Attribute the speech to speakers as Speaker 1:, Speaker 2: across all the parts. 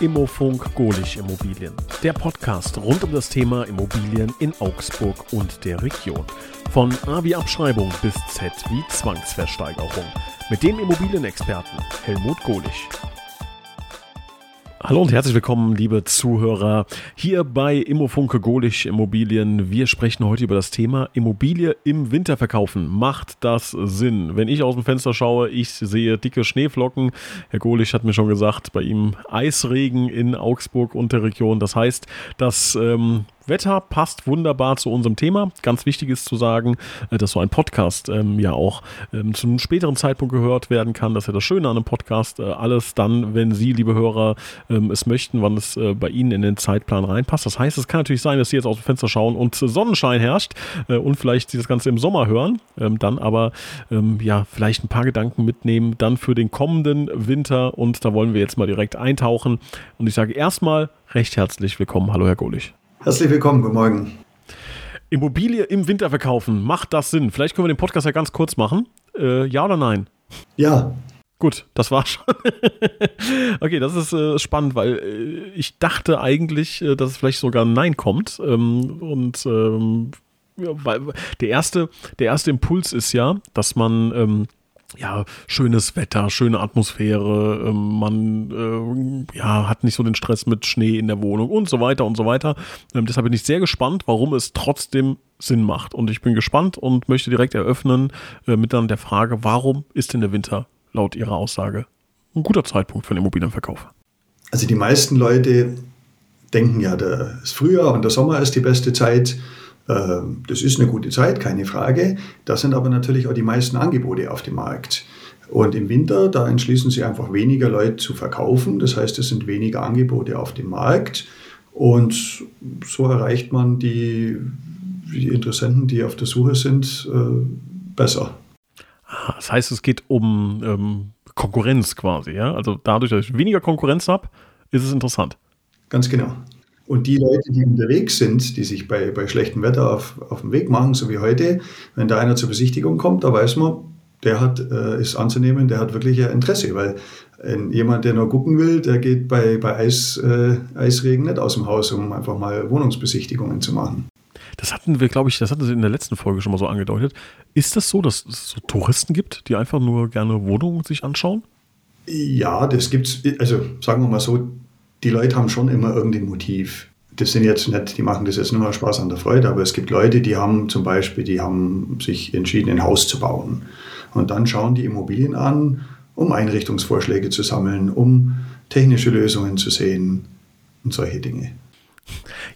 Speaker 1: Immofunk Golich Immobilien. Der Podcast rund um das Thema Immobilien in Augsburg und der Region. Von A wie Abschreibung bis Z wie Zwangsversteigerung. Mit dem Immobilienexperten Helmut Golich. Hallo und herzlich willkommen, liebe Zuhörer, hier bei Immofunke Golisch Immobilien. Wir sprechen heute über das Thema Immobilie im Winter verkaufen. Macht das Sinn? Wenn ich aus dem Fenster schaue, ich sehe dicke Schneeflocken. Herr Golisch hat mir schon gesagt, bei ihm Eisregen in Augsburg und der Region. Das heißt, dass ähm, Wetter passt wunderbar zu unserem Thema. Ganz wichtig ist zu sagen, äh, dass so ein Podcast ähm, ja auch ähm, zu einem späteren Zeitpunkt gehört werden kann. Das ist ja das Schöne an einem Podcast. Äh, alles dann, wenn Sie, liebe Hörer, ähm, es möchten, wann es äh, bei Ihnen in den Zeitplan reinpasst. Das heißt, es kann natürlich sein, dass Sie jetzt aus dem Fenster schauen und Sonnenschein herrscht äh, und vielleicht Sie das Ganze im Sommer hören. Ähm, dann aber ähm, ja vielleicht ein paar Gedanken mitnehmen, dann für den kommenden Winter. Und da wollen wir jetzt mal direkt eintauchen. Und ich sage erstmal recht herzlich willkommen. Hallo, Herr Golich.
Speaker 2: Herzlich willkommen, guten Morgen.
Speaker 1: Immobilie im Winter verkaufen, macht das Sinn? Vielleicht können wir den Podcast ja ganz kurz machen. Äh, ja oder nein?
Speaker 2: Ja.
Speaker 1: Gut, das war schon. okay, das ist äh, spannend, weil äh, ich dachte eigentlich, äh, dass es vielleicht sogar ein Nein kommt. Ähm, und ähm, ja, weil der erste, der erste Impuls ist ja, dass man ähm, ja, schönes Wetter, schöne Atmosphäre, ähm, man äh, ja, hat nicht so den Stress mit Schnee in der Wohnung und so weiter und so weiter. Ähm, deshalb bin ich sehr gespannt, warum es trotzdem Sinn macht. Und ich bin gespannt und möchte direkt eröffnen äh, mit dann der Frage, warum ist denn der Winter laut Ihrer Aussage ein guter Zeitpunkt für den Immobilienverkauf?
Speaker 2: Also die meisten Leute denken ja, das Frühjahr und der Sommer ist die beste Zeit das ist eine gute Zeit, keine Frage. Da sind aber natürlich auch die meisten Angebote auf dem Markt. Und im Winter, da entschließen sich einfach weniger Leute zu verkaufen. Das heißt, es sind weniger Angebote auf dem Markt. Und so erreicht man die, die Interessenten, die auf der Suche sind, äh, besser.
Speaker 1: Das heißt, es geht um ähm, Konkurrenz quasi. Ja? Also dadurch, dass ich weniger Konkurrenz habe, ist es interessant.
Speaker 2: Ganz genau. Und die Leute, die unterwegs sind, die sich bei, bei schlechtem Wetter auf, auf den Weg machen, so wie heute, wenn da einer zur Besichtigung kommt, da weiß man, der hat, äh, ist anzunehmen, der hat wirklich ein Interesse, weil äh, jemand, der nur gucken will, der geht bei, bei Eis, äh, Eisregen nicht aus dem Haus, um einfach mal Wohnungsbesichtigungen zu machen.
Speaker 1: Das hatten wir, glaube ich, das hatten Sie in der letzten Folge schon mal so angedeutet. Ist das so, dass es so Touristen gibt, die einfach nur gerne Wohnungen sich anschauen?
Speaker 2: Ja, das gibt's, also sagen wir mal so, die Leute haben schon immer irgendein Motiv. Das sind jetzt nicht, die machen das jetzt nur mal Spaß an der Freude, aber es gibt Leute, die haben zum Beispiel, die haben sich entschieden, ein Haus zu bauen. Und dann schauen die Immobilien an, um Einrichtungsvorschläge zu sammeln, um technische Lösungen zu sehen und solche Dinge.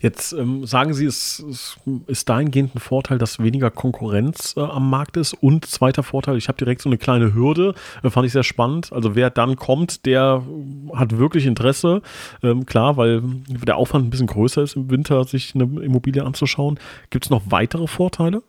Speaker 1: Jetzt ähm, sagen Sie, es, es, ist dahingehend ein Vorteil, dass weniger Konkurrenz äh, am Markt ist. Und zweiter Vorteil, ich habe direkt so eine kleine Hürde, äh, fand ich sehr spannend. Also wer dann kommt, der hat wirklich Interesse. Ähm, klar, weil der Aufwand ein bisschen größer ist im Winter, sich eine Immobilie anzuschauen. Gibt es noch weitere Vorteile?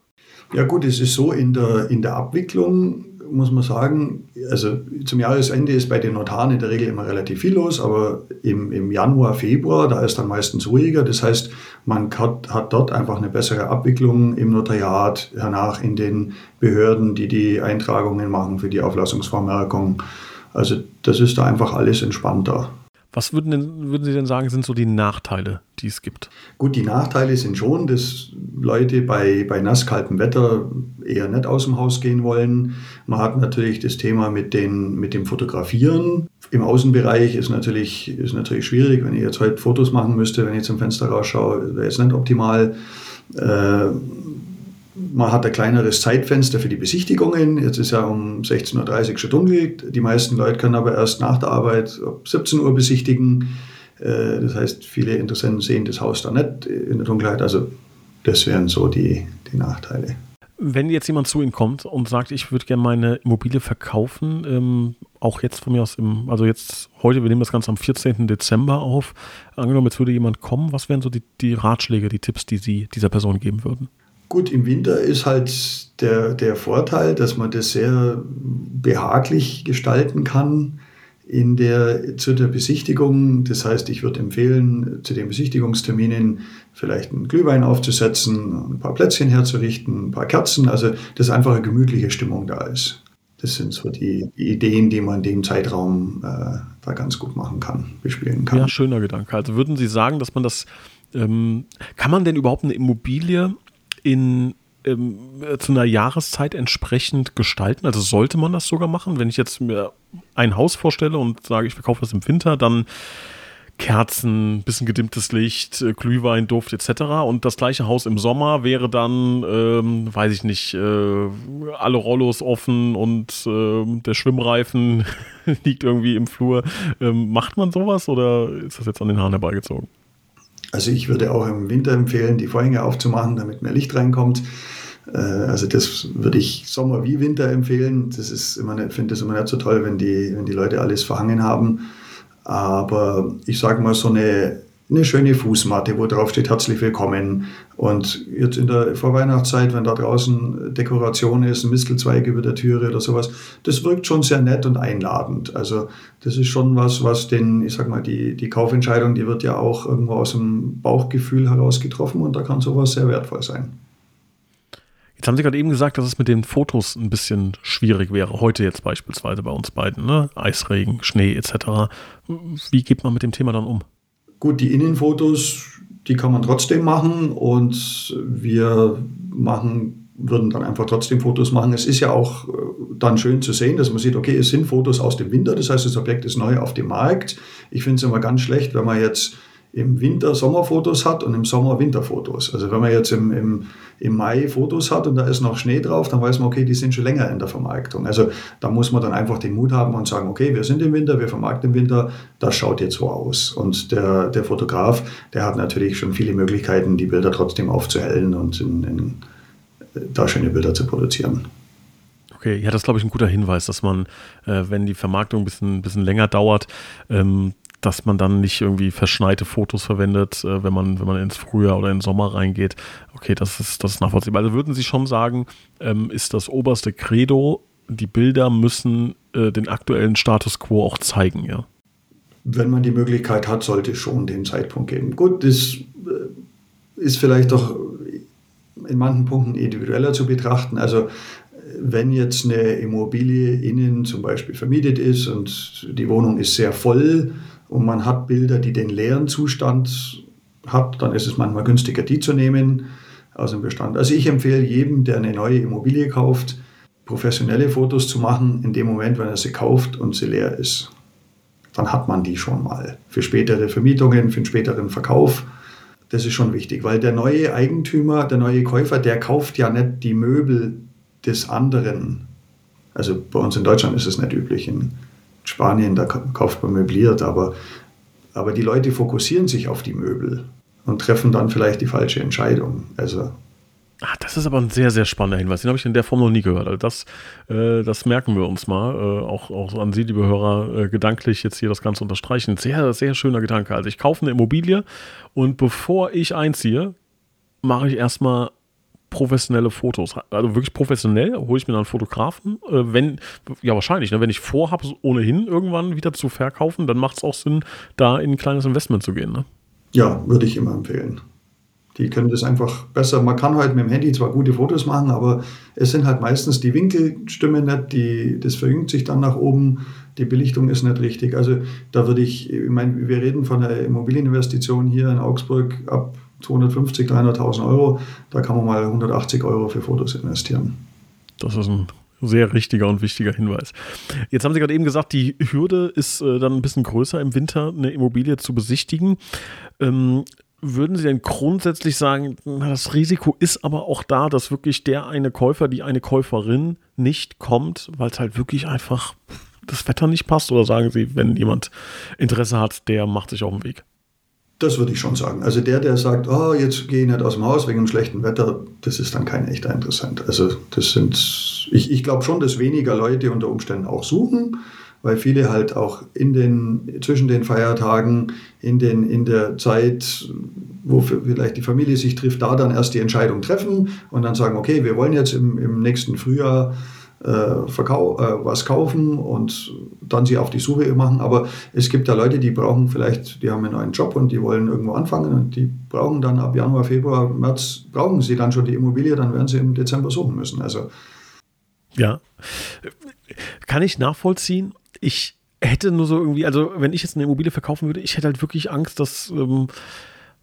Speaker 2: Ja gut, es ist so, in der, in der Abwicklung muss man sagen, also zum Jahresende ist bei den Notaren in der Regel immer relativ viel los, aber im, im Januar, Februar, da ist dann meistens ruhiger. Das heißt, man hat, hat dort einfach eine bessere Abwicklung im Notariat, hernach in den Behörden, die die Eintragungen machen für die Auflassungsvermerkung. Also das ist da einfach alles entspannter.
Speaker 1: Was würden, denn, würden Sie denn sagen, sind so die Nachteile, die es gibt?
Speaker 2: Gut, die Nachteile sind schon, dass Leute bei, bei nasskaltem Wetter eher nicht aus dem Haus gehen wollen. Man hat natürlich das Thema mit, den, mit dem Fotografieren. Im Außenbereich ist natürlich, ist natürlich schwierig, wenn ich jetzt heute Fotos machen müsste, wenn ich zum Fenster rausschaue, wäre es nicht optimal. Äh, man hat ein kleineres Zeitfenster für die Besichtigungen. Jetzt ist ja um 16.30 Uhr schon dunkel. Die meisten Leute können aber erst nach der Arbeit ab 17 Uhr besichtigen. Äh, das heißt, viele Interessenten sehen das Haus da nicht in der Dunkelheit. Also das wären so die, die Nachteile.
Speaker 1: Wenn jetzt jemand zu Ihnen kommt und sagt, ich würde gerne meine Immobilie verkaufen, ähm, auch jetzt von mir aus im, also jetzt heute, wir nehmen das Ganze am 14. Dezember auf, angenommen, jetzt würde jemand kommen, was wären so die, die Ratschläge, die Tipps, die Sie dieser Person geben würden?
Speaker 2: Gut, im Winter ist halt der, der Vorteil, dass man das sehr behaglich gestalten kann in der, zu der Besichtigung. Das heißt, ich würde empfehlen, zu den Besichtigungsterminen vielleicht einen Glühwein aufzusetzen, ein paar Plätzchen herzurichten, ein paar Kerzen, also dass einfach eine gemütliche Stimmung da ist. Das sind so die, Ideen, die man in dem Zeitraum äh, da ganz gut machen kann, bespielen kann.
Speaker 1: Ja, schöner Gedanke. Also würden Sie sagen, dass man das, ähm, kann man denn überhaupt eine Immobilie in ähm, zu einer Jahreszeit entsprechend gestalten? Also sollte man das sogar machen? Wenn ich jetzt mir ein Haus vorstelle und sage, ich verkaufe das im Winter, dann Kerzen, bisschen gedimmtes Licht, äh, Glühwein, Duft etc. Und das gleiche Haus im Sommer wäre dann, ähm, weiß ich nicht, äh, alle Rollos offen und äh, der Schwimmreifen liegt irgendwie im Flur. Ähm, macht man sowas oder ist das jetzt an den Haaren herbeigezogen?
Speaker 2: Also ich würde auch im Winter empfehlen, die Vorhänge aufzumachen, damit mehr Licht reinkommt. Äh, also das würde ich Sommer wie Winter empfehlen. Das ist immer nicht, finde das immer nicht so toll, wenn die, wenn die Leute alles verhangen haben. Aber ich sage mal, so eine, eine schöne Fußmatte, wo drauf steht, herzlich willkommen. Und jetzt in der Vorweihnachtszeit, wenn da draußen Dekoration ist, ein Mistelzweig über der Türe oder sowas, das wirkt schon sehr nett und einladend. Also das ist schon was, was den, ich sag mal, die, die Kaufentscheidung, die wird ja auch irgendwo aus dem Bauchgefühl heraus getroffen und da kann sowas sehr wertvoll sein.
Speaker 1: Jetzt haben Sie gerade eben gesagt, dass es mit den Fotos ein bisschen schwierig wäre. Heute jetzt beispielsweise bei uns beiden, ne? Eisregen, Schnee etc. Wie geht man mit dem Thema dann um?
Speaker 2: Gut, die Innenfotos, die kann man trotzdem machen und wir machen, würden dann einfach trotzdem Fotos machen. Es ist ja auch äh, dann schön zu sehen, dass man sieht, okay, es sind Fotos aus dem Winter, das heißt, das Objekt ist neu auf dem Markt. Ich finde es immer ganz schlecht, wenn man jetzt im Winter Sommerfotos hat und im Sommer Winterfotos. Also wenn man jetzt im, im, im Mai Fotos hat und da ist noch Schnee drauf, dann weiß man, okay, die sind schon länger in der Vermarktung. Also da muss man dann einfach den Mut haben und sagen, okay, wir sind im Winter, wir vermarkten im Winter, das schaut jetzt so aus. Und der, der Fotograf, der hat natürlich schon viele Möglichkeiten, die Bilder trotzdem aufzuhellen und in, in, da schöne Bilder zu produzieren.
Speaker 1: Okay, ja, das ist, glaube ich, ein guter Hinweis, dass man, äh, wenn die Vermarktung ein bisschen, bisschen länger dauert, ähm, dass man dann nicht irgendwie verschneite Fotos verwendet, äh, wenn man, wenn man ins Frühjahr oder in den Sommer reingeht. Okay, das ist, das ist nachvollziehbar. Also würden Sie schon sagen, ähm, ist das oberste Credo, die Bilder müssen äh, den aktuellen Status quo auch zeigen, ja?
Speaker 2: Wenn man die Möglichkeit hat, sollte es schon den Zeitpunkt geben. Gut, das äh, ist vielleicht doch in manchen Punkten individueller zu betrachten. Also wenn jetzt eine Immobilie innen zum Beispiel vermietet ist und die Wohnung ist sehr voll, und man hat Bilder, die den leeren Zustand hat, dann ist es manchmal günstiger, die zu nehmen aus dem Bestand. Also ich empfehle jedem, der eine neue Immobilie kauft, professionelle Fotos zu machen, in dem Moment, wenn er sie kauft und sie leer ist. Dann hat man die schon mal. Für spätere Vermietungen, für den späteren Verkauf. Das ist schon wichtig, weil der neue Eigentümer, der neue Käufer, der kauft ja nicht die Möbel des anderen. Also bei uns in Deutschland ist es nicht üblich. In Spanien, da kauft man möbliert, aber, aber die Leute fokussieren sich auf die Möbel und treffen dann vielleicht die falsche Entscheidung. Also
Speaker 1: Ach, das ist aber ein sehr, sehr spannender Hinweis. Den habe ich in der Form noch nie gehört. Also das, äh, das merken wir uns mal. Äh, auch, auch an Sie, liebe Hörer, äh, gedanklich jetzt hier das Ganze unterstreichen. Sehr, sehr schöner Gedanke. Also ich kaufe eine Immobilie und bevor ich einziehe, mache ich erstmal professionelle Fotos. Also wirklich professionell hole ich mir dann einen Fotografen. Äh, wenn, ja, wahrscheinlich, ne? wenn ich vorhabe, ohnehin irgendwann wieder zu verkaufen, dann macht es auch Sinn, da in ein kleines Investment zu gehen. Ne?
Speaker 2: Ja, würde ich immer empfehlen. Die können das einfach besser. Man kann halt mit dem Handy zwar gute Fotos machen, aber es sind halt meistens die Winkel stimmen nicht, die, das verjüngt sich dann nach oben, die Belichtung ist nicht richtig. Also da würde ich, ich meine, wir reden von einer Immobilieninvestition hier in Augsburg ab 250, 300.000 Euro, da kann man mal 180 Euro für Fotos investieren.
Speaker 1: Das ist ein sehr richtiger und wichtiger Hinweis. Jetzt haben Sie gerade eben gesagt, die Hürde ist äh, dann ein bisschen größer im Winter, eine Immobilie zu besichtigen. Ähm, würden Sie denn grundsätzlich sagen, das Risiko ist aber auch da, dass wirklich der eine Käufer, die eine Käuferin nicht kommt, weil es halt wirklich einfach das Wetter nicht passt? Oder sagen Sie, wenn jemand Interesse hat, der macht sich auf den Weg?
Speaker 2: Das würde ich schon sagen. Also der, der sagt, oh, jetzt gehe ich nicht aus dem Haus wegen dem schlechten Wetter, das ist dann kein echter Interessant. Also das sind, ich, ich glaube schon, dass weniger Leute unter Umständen auch suchen, weil viele halt auch in den, zwischen den Feiertagen, in, den, in der Zeit, wo vielleicht die Familie sich trifft, da dann erst die Entscheidung treffen und dann sagen, okay, wir wollen jetzt im, im nächsten Frühjahr verkau äh, was kaufen und dann sie auf die Suche machen. Aber es gibt ja Leute, die brauchen vielleicht, die haben einen neuen Job und die wollen irgendwo anfangen und die brauchen dann ab Januar, Februar, März, brauchen sie dann schon die Immobilie, dann werden sie im Dezember suchen müssen. Also
Speaker 1: ja. Kann ich nachvollziehen. Ich hätte nur so irgendwie, also wenn ich jetzt eine Immobilie verkaufen würde, ich hätte halt wirklich Angst, dass, ähm,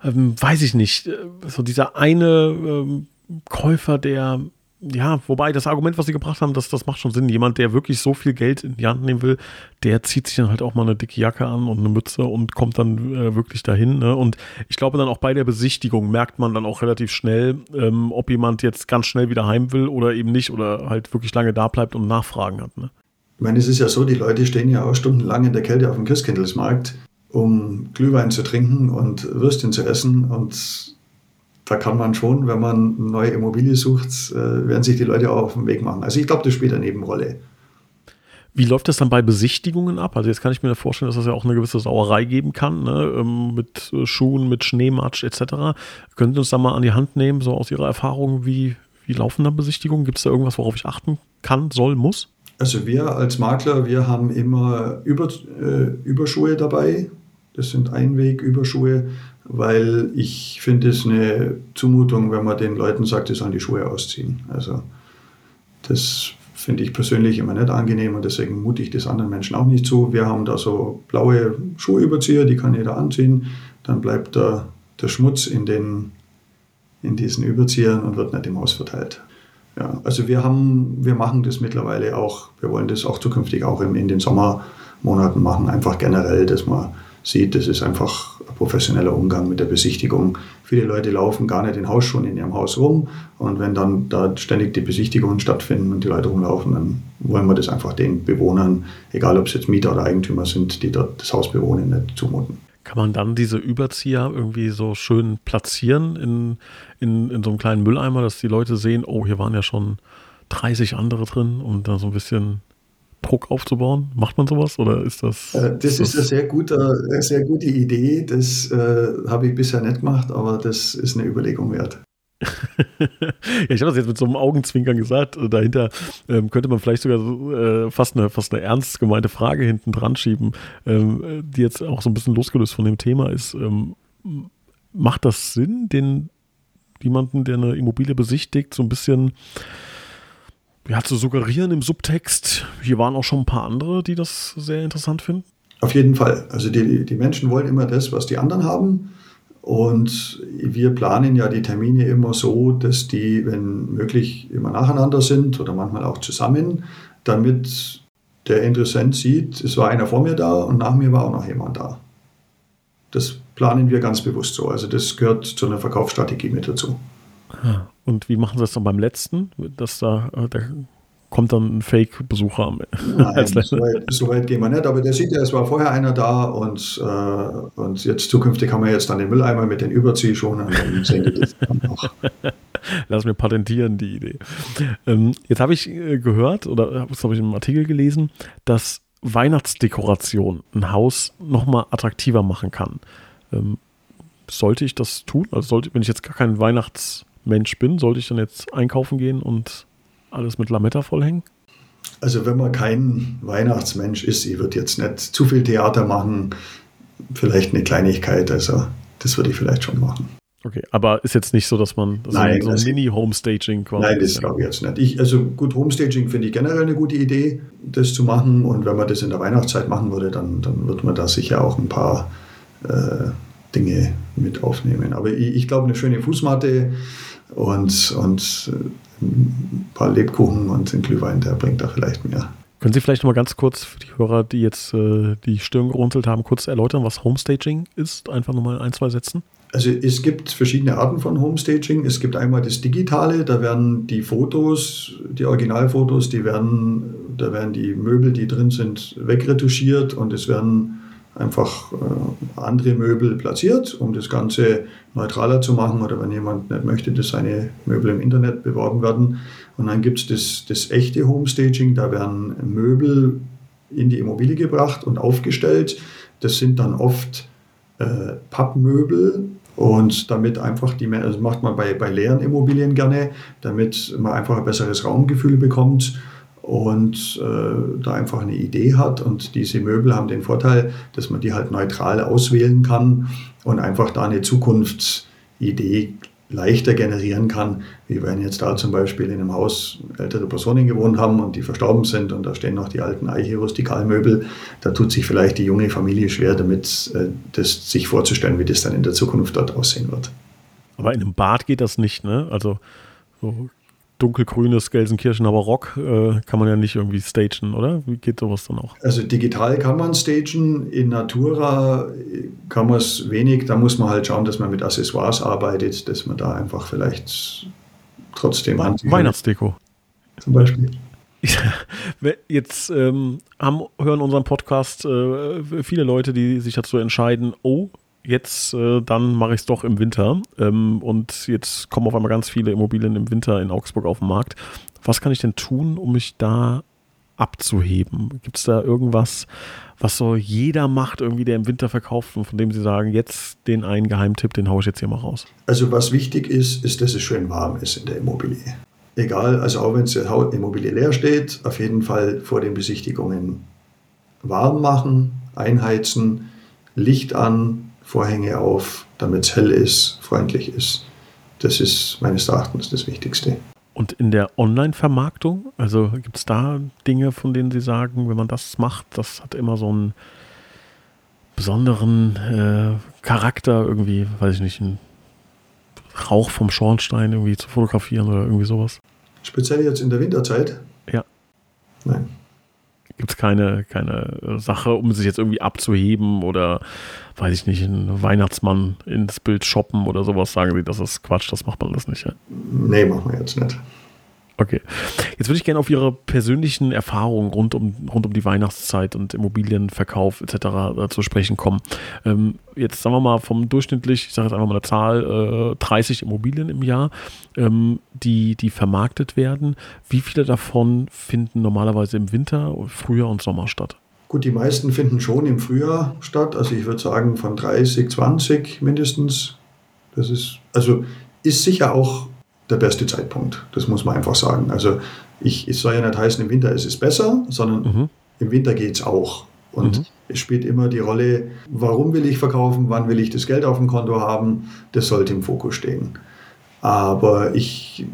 Speaker 1: ähm, weiß ich nicht, äh, so dieser eine ähm, Käufer, der ja, wobei das Argument, was sie gebracht haben, das, das macht schon Sinn. Jemand, der wirklich so viel Geld in die Hand nehmen will, der zieht sich dann halt auch mal eine dicke Jacke an und eine Mütze und kommt dann äh, wirklich dahin. Ne? Und ich glaube dann auch bei der Besichtigung merkt man dann auch relativ schnell, ähm, ob jemand jetzt ganz schnell wieder heim will oder eben nicht oder halt wirklich lange da bleibt und Nachfragen hat. Ne?
Speaker 2: Ich meine, es ist ja so, die Leute stehen ja auch stundenlang in der Kälte auf dem Christkindlesmarkt, um Glühwein zu trinken und Würstchen zu essen und da kann man schon, wenn man eine neue Immobilie sucht, äh, werden sich die Leute auch auf den Weg machen. Also ich glaube, das spielt eine Nebenrolle.
Speaker 1: Wie läuft das dann bei Besichtigungen ab? Also jetzt kann ich mir vorstellen, dass es das ja auch eine gewisse Sauerei geben kann, ne? Ähm, mit äh, Schuhen, mit Schneematsch etc. Können Sie uns da mal an die Hand nehmen, so aus Ihrer Erfahrung, wie, wie laufen da Besichtigungen? Gibt es da irgendwas, worauf ich achten kann, soll, muss?
Speaker 2: Also wir als Makler, wir haben immer Über, äh, Überschuhe dabei. Das sind Einweg-Überschuhe weil ich finde es eine Zumutung, wenn man den Leuten sagt, sie sollen die Schuhe ausziehen. Also das finde ich persönlich immer nicht angenehm und deswegen mute ich das anderen Menschen auch nicht zu. Wir haben da so blaue Schuhüberzieher, die kann jeder anziehen. Dann bleibt da der Schmutz in, den, in diesen Überziehern und wird nicht im Haus verteilt. Ja, also wir haben, wir machen das mittlerweile auch, wir wollen das auch zukünftig auch in, in den Sommermonaten machen, einfach generell, dass man sieht, das ist einfach ein professioneller Umgang mit der Besichtigung. Viele Leute laufen gar nicht in Hausschuhen in ihrem Haus rum und wenn dann da ständig die Besichtigungen stattfinden und die Leute rumlaufen, dann wollen wir das einfach den Bewohnern, egal ob es jetzt Mieter oder Eigentümer sind, die dort das Haus bewohnen, nicht zumuten.
Speaker 1: Kann man dann diese Überzieher irgendwie so schön platzieren in, in, in so einem kleinen Mülleimer, dass die Leute sehen, oh, hier waren ja schon 30 andere drin und da so ein bisschen Druck aufzubauen? Macht man sowas oder ist das?
Speaker 2: Äh, das ist, das ist eine sehr gute, eine sehr gute Idee. Das äh, habe ich bisher nicht gemacht, aber das ist eine Überlegung wert.
Speaker 1: ja, ich habe das jetzt mit so einem Augenzwinkern gesagt. Dahinter ähm, könnte man vielleicht sogar so, äh, fast, eine, fast eine ernst gemeinte Frage hinten dran schieben, ähm, die jetzt auch so ein bisschen losgelöst von dem Thema ist. Ähm, macht das Sinn, den jemanden, der eine Immobilie besichtigt, so ein bisschen ja, zu suggerieren im Subtext, hier waren auch schon ein paar andere, die das sehr interessant finden.
Speaker 2: Auf jeden Fall. Also die, die Menschen wollen immer das, was die anderen haben. Und wir planen ja die Termine immer so, dass die, wenn möglich, immer nacheinander sind oder manchmal auch zusammen, damit der Interessent sieht, es war einer vor mir da und nach mir war auch noch jemand da. Das planen wir ganz bewusst so. Also das gehört zu einer Verkaufsstrategie mit dazu.
Speaker 1: Ah. Und wie machen sie das dann beim letzten? Dass da, äh, da kommt dann ein Fake-Besucher
Speaker 2: Nein, so weit, so weit, gehen wir nicht. Aber der sieht ja, es war vorher einer da und, äh, und jetzt zukünftig haben wir jetzt dann den Mülleimer mit den auch.
Speaker 1: Lass mir patentieren die Idee. Ähm, jetzt habe ich äh, gehört oder habe ich, im Artikel gelesen, dass Weihnachtsdekoration ein Haus nochmal attraktiver machen kann. Ähm, sollte ich das tun? Also sollte, wenn ich jetzt gar keinen Weihnachts Mensch bin, sollte ich dann jetzt einkaufen gehen und alles mit Lametta vollhängen?
Speaker 2: Also wenn man kein Weihnachtsmensch ist, ich würde jetzt nicht zu viel Theater machen, vielleicht eine Kleinigkeit, also das würde ich vielleicht schon machen.
Speaker 1: Okay, aber ist jetzt nicht so, dass man
Speaker 2: das nein,
Speaker 1: so ein Mini-Homestaging
Speaker 2: quasi. Nein, das glaube ich jetzt nicht. Ich, also gut, Homestaging finde ich generell eine gute Idee, das zu machen. Und wenn man das in der Weihnachtszeit machen würde, dann, dann wird man da sicher auch ein paar äh, Dinge mit aufnehmen. Aber ich, ich glaube, eine schöne Fußmatte und, und äh, ein paar Lebkuchen und ein Glühwein, der bringt da vielleicht mehr.
Speaker 1: Können Sie vielleicht noch mal ganz kurz für die Hörer, die jetzt äh, die Stirn gerunzelt haben, kurz erläutern, was Homestaging ist? Einfach nochmal ein, zwei Sätzen.
Speaker 2: Also es gibt verschiedene Arten von Homestaging. Es gibt einmal das Digitale, da werden die Fotos, die Originalfotos, die werden, da werden die Möbel, die drin sind, wegretuschiert und es werden einfach äh, andere Möbel platziert, um das Ganze neutraler zu machen oder wenn jemand nicht möchte, dass seine Möbel im Internet beworben werden. Und dann gibt es das, das echte Homestaging, da werden Möbel in die Immobilie gebracht und aufgestellt. Das sind dann oft äh, Pappmöbel und damit einfach die, also das macht man bei, bei leeren Immobilien gerne, damit man einfach ein besseres Raumgefühl bekommt und äh, da einfach eine Idee hat. Und diese Möbel haben den Vorteil, dass man die halt neutral auswählen kann und einfach da eine Zukunftsidee leichter generieren kann, wie wenn jetzt da zum Beispiel in einem Haus ältere Personen gewohnt haben und die verstorben sind und da stehen noch die alten Eiche-Rustikalmöbel. Da tut sich vielleicht die junge Familie schwer damit, äh, das sich vorzustellen, wie das dann in der Zukunft dort aussehen wird.
Speaker 1: Aber in einem Bad geht das nicht, ne? Also so dunkelgrünes Gelsenkirchener Barock äh, kann man ja nicht irgendwie stagen, oder? Wie geht sowas dann auch?
Speaker 2: Also digital kann man stagen, in Natura kann man es wenig. Da muss man halt schauen, dass man mit Accessoires arbeitet, dass man da einfach vielleicht trotzdem
Speaker 1: We Weihnachtsdeko.
Speaker 2: Zum Beispiel.
Speaker 1: Jetzt ähm, haben, hören unseren Podcast äh, viele Leute, die sich dazu entscheiden, oh, jetzt, äh, dann mache ich es doch im Winter. Ähm, und jetzt kommen auf einmal ganz viele Immobilien im Winter in Augsburg auf den Markt. Was kann ich denn tun, um mich da abzuheben? Gibt es da irgendwas, was so jeder macht, irgendwie, der im Winter verkauft und von dem Sie sagen, jetzt den einen Geheimtipp, den haue ich jetzt hier mal raus?
Speaker 2: Also was wichtig ist, ist, dass es schön warm ist in der Immobilie. Egal, also auch wenn die Immobilie leer steht, auf jeden Fall vor den Besichtigungen warm machen, einheizen, Licht an, Vorhänge auf, damit es hell ist, freundlich ist. Das ist meines Erachtens das Wichtigste.
Speaker 1: Und in der Online-Vermarktung, also gibt es da Dinge, von denen Sie sagen, wenn man das macht, das hat immer so einen besonderen äh, Charakter, irgendwie, weiß ich nicht, einen Rauch vom Schornstein irgendwie zu fotografieren oder irgendwie sowas?
Speaker 2: Speziell jetzt in der Winterzeit?
Speaker 1: Ja.
Speaker 2: Nein
Speaker 1: gibt es keine, keine Sache, um sich jetzt irgendwie abzuheben oder, weiß ich nicht, einen Weihnachtsmann ins Bild shoppen oder sowas, sagen sie, das ist Quatsch, das macht man alles nicht. Ja?
Speaker 2: Nee, machen wir jetzt nicht.
Speaker 1: Okay. Jetzt würde ich gerne auf Ihre persönlichen Erfahrungen rund um, rund um die Weihnachtszeit und Immobilienverkauf etc. Äh, zu sprechen kommen. Ähm, jetzt sagen wir mal vom durchschnittlich, ich sage jetzt einfach mal eine Zahl, äh, 30 Immobilien im Jahr, ähm, die, die vermarktet werden. Wie viele davon finden normalerweise im Winter, Frühjahr und Sommer statt?
Speaker 2: Gut, die meisten finden schon im Frühjahr statt. Also ich würde sagen von 30, 20 mindestens. Das ist, also ist sicher auch der beste Zeitpunkt. Das muss man einfach sagen. Also ich, es soll ja nicht heißen, im Winter ist es besser, sondern mhm. im Winter geht es auch. Und mhm. es spielt immer die Rolle, warum will ich verkaufen, wann will ich das Geld auf dem Konto haben, das sollte im Fokus stehen. Aber ich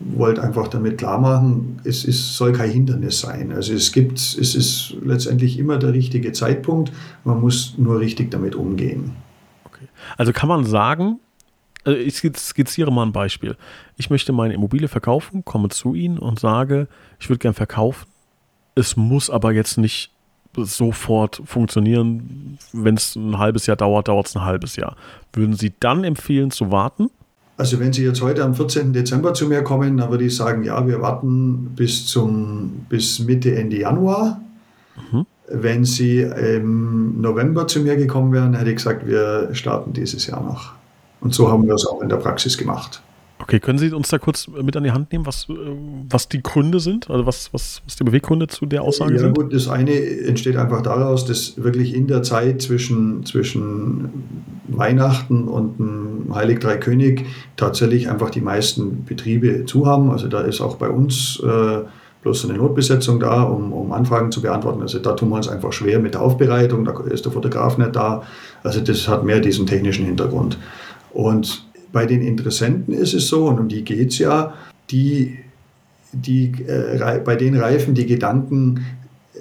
Speaker 2: wollte einfach damit klar machen, es ist, soll kein Hindernis sein. Also es gibt, es ist letztendlich immer der richtige Zeitpunkt, man muss nur richtig damit umgehen.
Speaker 1: Okay. Also kann man sagen, also ich skizziere mal ein Beispiel. Ich möchte meine Immobilie verkaufen, komme zu Ihnen und sage, ich würde gern verkaufen. Es muss aber jetzt nicht sofort funktionieren. Wenn es ein halbes Jahr dauert, dauert es ein halbes Jahr. Würden Sie dann empfehlen zu warten?
Speaker 2: Also wenn Sie jetzt heute am 14. Dezember zu mir kommen, dann würde ich sagen, ja, wir warten bis, zum, bis Mitte, Ende Januar. Mhm. Wenn Sie im November zu mir gekommen wären, hätte ich gesagt, wir starten dieses Jahr noch. Und so haben wir es auch in der Praxis gemacht.
Speaker 1: Okay, können Sie uns da kurz mit an die Hand nehmen, was, äh, was die Gründe sind? Also was, was, was die Beweggründe zu der Aussage ja, sind?
Speaker 2: Gut, das eine entsteht einfach daraus, dass wirklich in der Zeit zwischen, zwischen Weihnachten und dem Heilig Drei König tatsächlich einfach die meisten Betriebe zu haben. Also da ist auch bei uns äh, bloß eine Notbesetzung da, um, um Anfragen zu beantworten. Also da tun wir uns einfach schwer mit der Aufbereitung, da ist der Fotograf nicht da. Also das hat mehr diesen technischen Hintergrund. Und bei den Interessenten ist es so, und um die geht es ja, die, die, äh, bei denen reifen die Gedanken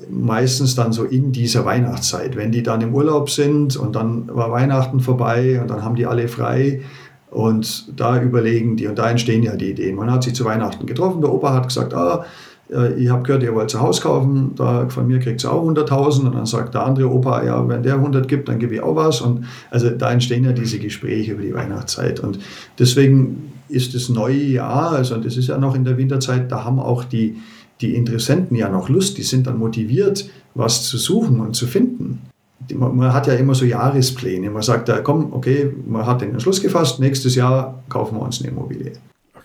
Speaker 2: meistens dann so in dieser Weihnachtszeit. Wenn die dann im Urlaub sind und dann war Weihnachten vorbei und dann haben die alle frei und da überlegen die und da entstehen ja die Ideen. Man hat sich zu Weihnachten getroffen, der Opa hat gesagt, ah, ich habe gehört, ihr wollt ein Haus kaufen, da von mir kriegt ihr auch 100.000 und dann sagt der andere Opa, ja, wenn der 100 gibt, dann gebe ich auch was. Und also da entstehen ja diese Gespräche über die Weihnachtszeit. Und deswegen ist das neue Jahr, also das ist ja noch in der Winterzeit, da haben auch die, die Interessenten ja noch Lust, die sind dann motiviert, was zu suchen und zu finden. Man hat ja immer so Jahrespläne. Man sagt, ja, komm, okay, man hat den Entschluss gefasst, nächstes Jahr kaufen wir uns eine Immobilie.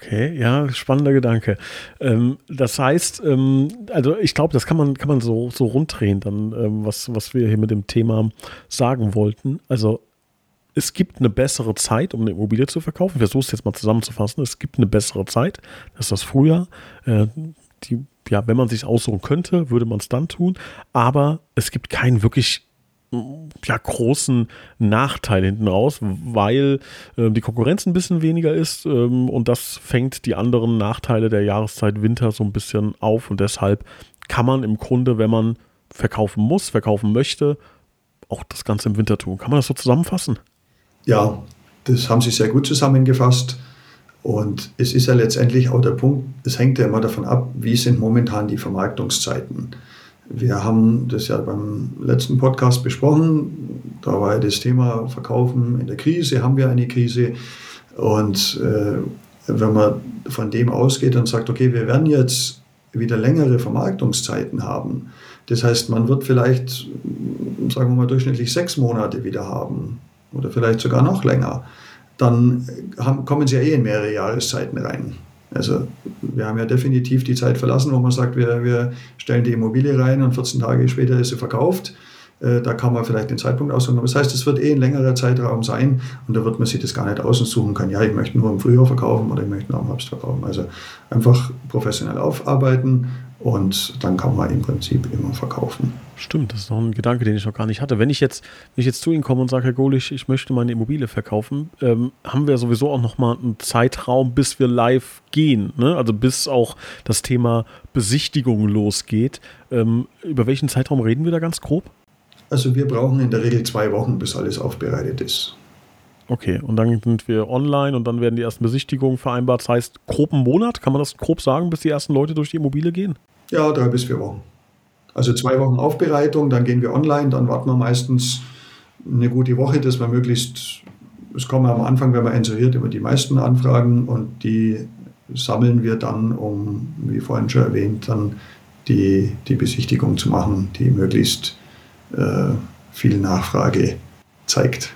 Speaker 1: Okay, ja, spannender Gedanke. Ähm, das heißt, ähm, also ich glaube, das kann man, kann man so, so runddrehen, dann, ähm, was, was wir hier mit dem Thema sagen wollten. Also es gibt eine bessere Zeit, um eine Immobilie zu verkaufen. Ich versuche es jetzt mal zusammenzufassen. Es gibt eine bessere Zeit. Das ist das Frühjahr. Äh, die, ja, wenn man sich aussuchen könnte, würde man es dann tun. Aber es gibt keinen wirklich ja, großen Nachteil hinten raus, weil äh, die Konkurrenz ein bisschen weniger ist ähm, und das fängt die anderen Nachteile der Jahreszeit Winter so ein bisschen auf und deshalb kann man im Grunde, wenn man verkaufen muss, verkaufen möchte, auch das Ganze im Winter tun. Kann man das so zusammenfassen?
Speaker 2: Ja, das haben Sie sehr gut zusammengefasst. Und es ist ja letztendlich auch der Punkt, es hängt ja immer davon ab, wie sind momentan die Vermarktungszeiten. Wir haben das ja beim letzten Podcast besprochen. Da war das Thema Verkaufen in der Krise, haben wir eine Krise. Und äh, wenn man von dem ausgeht und sagt, okay, wir werden jetzt wieder längere Vermarktungszeiten haben. Das heißt, man wird vielleicht, sagen wir mal, durchschnittlich sechs Monate wieder haben oder vielleicht sogar noch länger. Dann haben, kommen sie ja eh in mehrere Jahreszeiten rein. Also wir haben ja definitiv die Zeit verlassen, wo man sagt, wir, wir stellen die Immobilie rein und 14 Tage später ist sie verkauft. Äh, da kann man vielleicht den Zeitpunkt aussuchen. Das heißt, es wird eh ein längerer Zeitraum sein und da wird man sich das gar nicht aussuchen können. Ja, ich möchte nur im Frühjahr verkaufen oder ich möchte nur im Herbst verkaufen. Also einfach professionell aufarbeiten und dann kann man im Prinzip immer verkaufen.
Speaker 1: Stimmt, das ist noch ein Gedanke, den ich noch gar nicht hatte. Wenn ich jetzt, wenn ich jetzt zu Ihnen komme und sage, Herr Golisch, ich möchte meine Immobilie verkaufen, ähm, haben wir sowieso auch noch mal einen Zeitraum, bis wir live gehen. Ne? Also bis auch das Thema Besichtigung losgeht. Ähm, über welchen Zeitraum reden wir da ganz grob?
Speaker 2: Also wir brauchen in der Regel zwei Wochen, bis alles aufbereitet ist.
Speaker 1: Okay, und dann sind wir online und dann werden die ersten Besichtigungen vereinbart. Das heißt, grob einen Monat, kann man das grob sagen, bis die ersten Leute durch die Immobilie gehen?
Speaker 2: Ja, drei bis vier Wochen. Also zwei Wochen Aufbereitung, dann gehen wir online, dann warten wir meistens eine gute Woche, dass wir möglichst, es kommen am Anfang, wenn man inseriert, immer die meisten Anfragen und die sammeln wir dann, um, wie vorhin schon erwähnt, dann die, die Besichtigung zu machen, die möglichst äh, viel Nachfrage zeigt.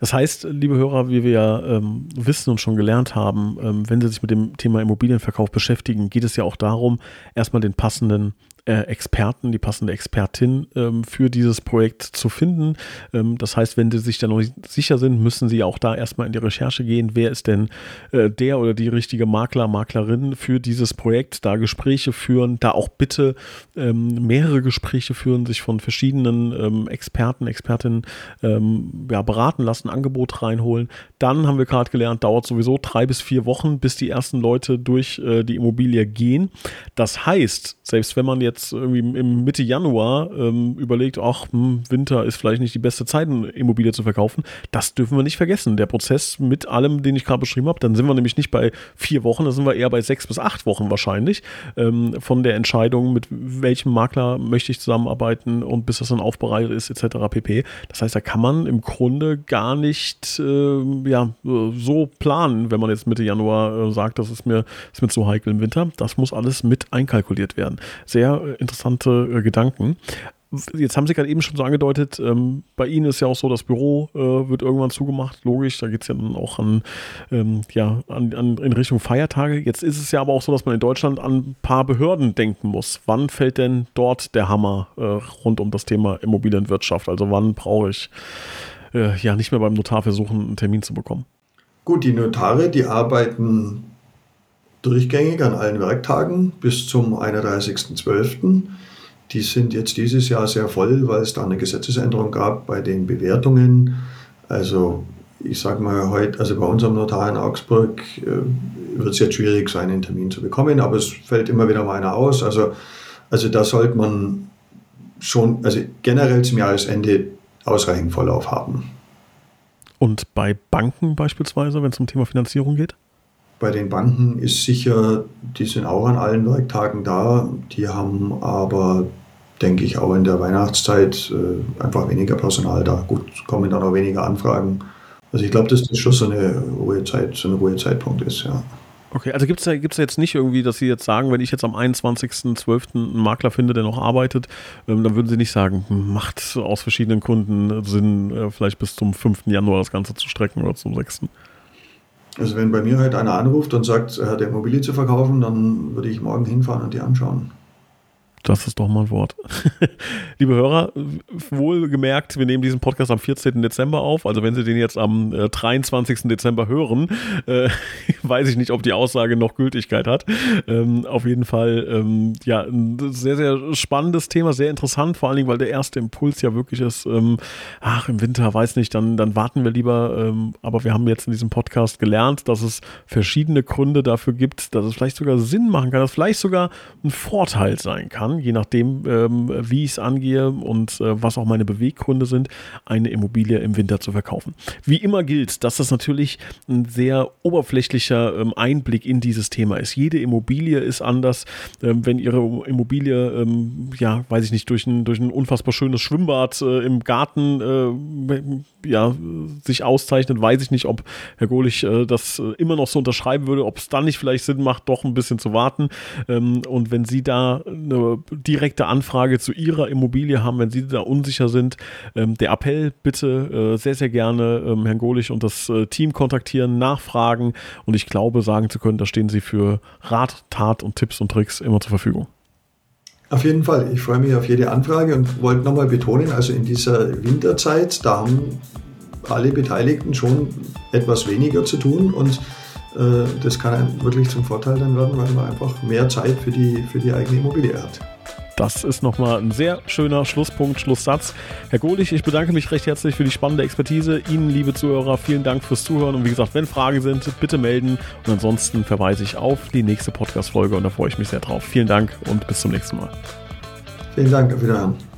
Speaker 1: Das heißt, liebe Hörer, wie wir ja ähm, wissen und schon gelernt haben, ähm, wenn Sie sich mit dem Thema Immobilienverkauf beschäftigen, geht es ja auch darum, erstmal den passenden Experten, die passende Expertin ähm, für dieses Projekt zu finden. Ähm, das heißt, wenn Sie sich da noch nicht sicher sind, müssen Sie auch da erstmal in die Recherche gehen. Wer ist denn äh, der oder die richtige Makler, Maklerin für dieses Projekt? Da Gespräche führen, da auch bitte ähm, mehrere Gespräche führen, sich von verschiedenen ähm, Experten, Expertinnen ähm, ja, beraten lassen, Angebot reinholen. Dann haben wir gerade gelernt, dauert sowieso drei bis vier Wochen, bis die ersten Leute durch äh, die Immobilie gehen. Das heißt, selbst wenn man jetzt jetzt irgendwie im Mitte Januar ähm, überlegt, ach, hm, Winter ist vielleicht nicht die beste Zeit, eine Immobilie zu verkaufen, das dürfen wir nicht vergessen. Der Prozess mit allem, den ich gerade beschrieben habe, dann sind wir nämlich nicht bei vier Wochen, da sind wir eher bei sechs bis acht Wochen wahrscheinlich ähm, von der Entscheidung, mit welchem Makler möchte ich zusammenarbeiten und bis das dann aufbereitet ist, etc. pp. Das heißt, da kann man im Grunde gar nicht äh, ja, so planen, wenn man jetzt Mitte Januar äh, sagt, das ist mir, ist mir zu heikel im Winter. Das muss alles mit einkalkuliert werden. Sehr interessante äh, Gedanken. Jetzt haben Sie gerade eben schon so angedeutet, ähm, bei Ihnen ist ja auch so, das Büro äh, wird irgendwann zugemacht, logisch, da geht es ja dann auch an, ähm, ja, an, an, in Richtung Feiertage. Jetzt ist es ja aber auch so, dass man in Deutschland an ein paar Behörden denken muss. Wann fällt denn dort der Hammer äh, rund um das Thema Immobilienwirtschaft? Also wann brauche ich äh, ja nicht mehr beim Notar versuchen, einen Termin zu bekommen?
Speaker 2: Gut, die Notare, die arbeiten durchgängig an allen Werktagen bis zum 31.12. Die sind jetzt dieses Jahr sehr voll, weil es da eine Gesetzesänderung gab bei den Bewertungen. Also ich sage mal heute, also bei unserem Notar in Augsburg äh, wird es jetzt schwierig sein, einen Termin zu bekommen, aber es fällt immer wieder mal einer aus. Also, also da sollte man schon, also generell zum Jahresende ausreichend Vorlauf haben.
Speaker 1: Und bei Banken beispielsweise, wenn es um Thema Finanzierung geht?
Speaker 2: Bei den Banken ist sicher, die sind auch an allen Werktagen da. Die haben aber, denke ich, auch in der Weihnachtszeit äh, einfach weniger Personal da. Gut, kommen dann auch weniger Anfragen. Also ich glaube, dass das schon so eine Ruhezeit, so ein Ruhezeitpunkt ist, ja.
Speaker 1: Okay, also gibt es da, gibt's da jetzt nicht irgendwie, dass Sie jetzt sagen, wenn ich jetzt am 21.12. einen Makler finde, der noch arbeitet, ähm, dann würden Sie nicht sagen, macht aus verschiedenen Gründen Sinn, äh, vielleicht bis zum 5. Januar das Ganze zu strecken oder zum 6.
Speaker 2: Also wenn bei mir halt einer anruft und sagt, er hat Immobilie zu verkaufen, dann würde ich morgen hinfahren und die anschauen.
Speaker 1: Das ist doch mal ein Wort. Liebe Hörer, wohlgemerkt, wir nehmen diesen Podcast am 14. Dezember auf. Also wenn Sie den jetzt am äh, 23. Dezember hören, äh, weiß ich nicht, ob die Aussage noch Gültigkeit hat. Ähm, auf jeden Fall, ähm, ja, ein sehr, sehr spannendes Thema, sehr interessant, vor allen Dingen, weil der erste Impuls ja wirklich ist, ähm, ach, im Winter, weiß nicht, dann, dann warten wir lieber. Ähm, aber wir haben jetzt in diesem Podcast gelernt, dass es verschiedene Gründe dafür gibt, dass es vielleicht sogar Sinn machen kann, dass vielleicht sogar ein Vorteil sein kann je nachdem, ähm, wie ich es angehe und äh, was auch meine Beweggründe sind, eine Immobilie im Winter zu verkaufen. Wie immer gilt, dass das natürlich ein sehr oberflächlicher ähm, Einblick in dieses Thema ist. Jede Immobilie ist anders. Ähm, wenn Ihre Immobilie, ähm, ja, weiß ich nicht, durch ein, durch ein unfassbar schönes Schwimmbad äh, im Garten äh, ja, sich auszeichnet, weiß ich nicht, ob Herr Golich äh, das äh, immer noch so unterschreiben würde, ob es dann nicht vielleicht Sinn macht, doch ein bisschen zu warten. Ähm, und wenn Sie da eine direkte Anfrage zu Ihrer Immobilie haben, wenn Sie da unsicher sind, ähm, der Appell bitte äh, sehr, sehr gerne ähm, Herrn Golich und das äh, Team kontaktieren, nachfragen und ich glaube, sagen zu können, da stehen Sie für Rat, Tat und Tipps und Tricks immer zur Verfügung.
Speaker 2: Auf jeden Fall. Ich freue mich auf jede Anfrage und wollte nochmal betonen, also in dieser Winterzeit, da haben alle Beteiligten schon etwas weniger zu tun und äh, das kann wirklich zum Vorteil dann werden, weil man einfach mehr Zeit für die, für die eigene Immobilie hat.
Speaker 1: Das ist nochmal ein sehr schöner Schlusspunkt, Schlusssatz. Herr Golich, ich bedanke mich recht herzlich für die spannende Expertise. Ihnen, liebe Zuhörer, vielen Dank fürs Zuhören. Und wie gesagt, wenn Fragen sind, bitte melden. Und ansonsten verweise ich auf die nächste Podcast-Folge und da freue ich mich sehr drauf. Vielen Dank und bis zum nächsten Mal.
Speaker 2: Vielen Dank, auf Wiederhören.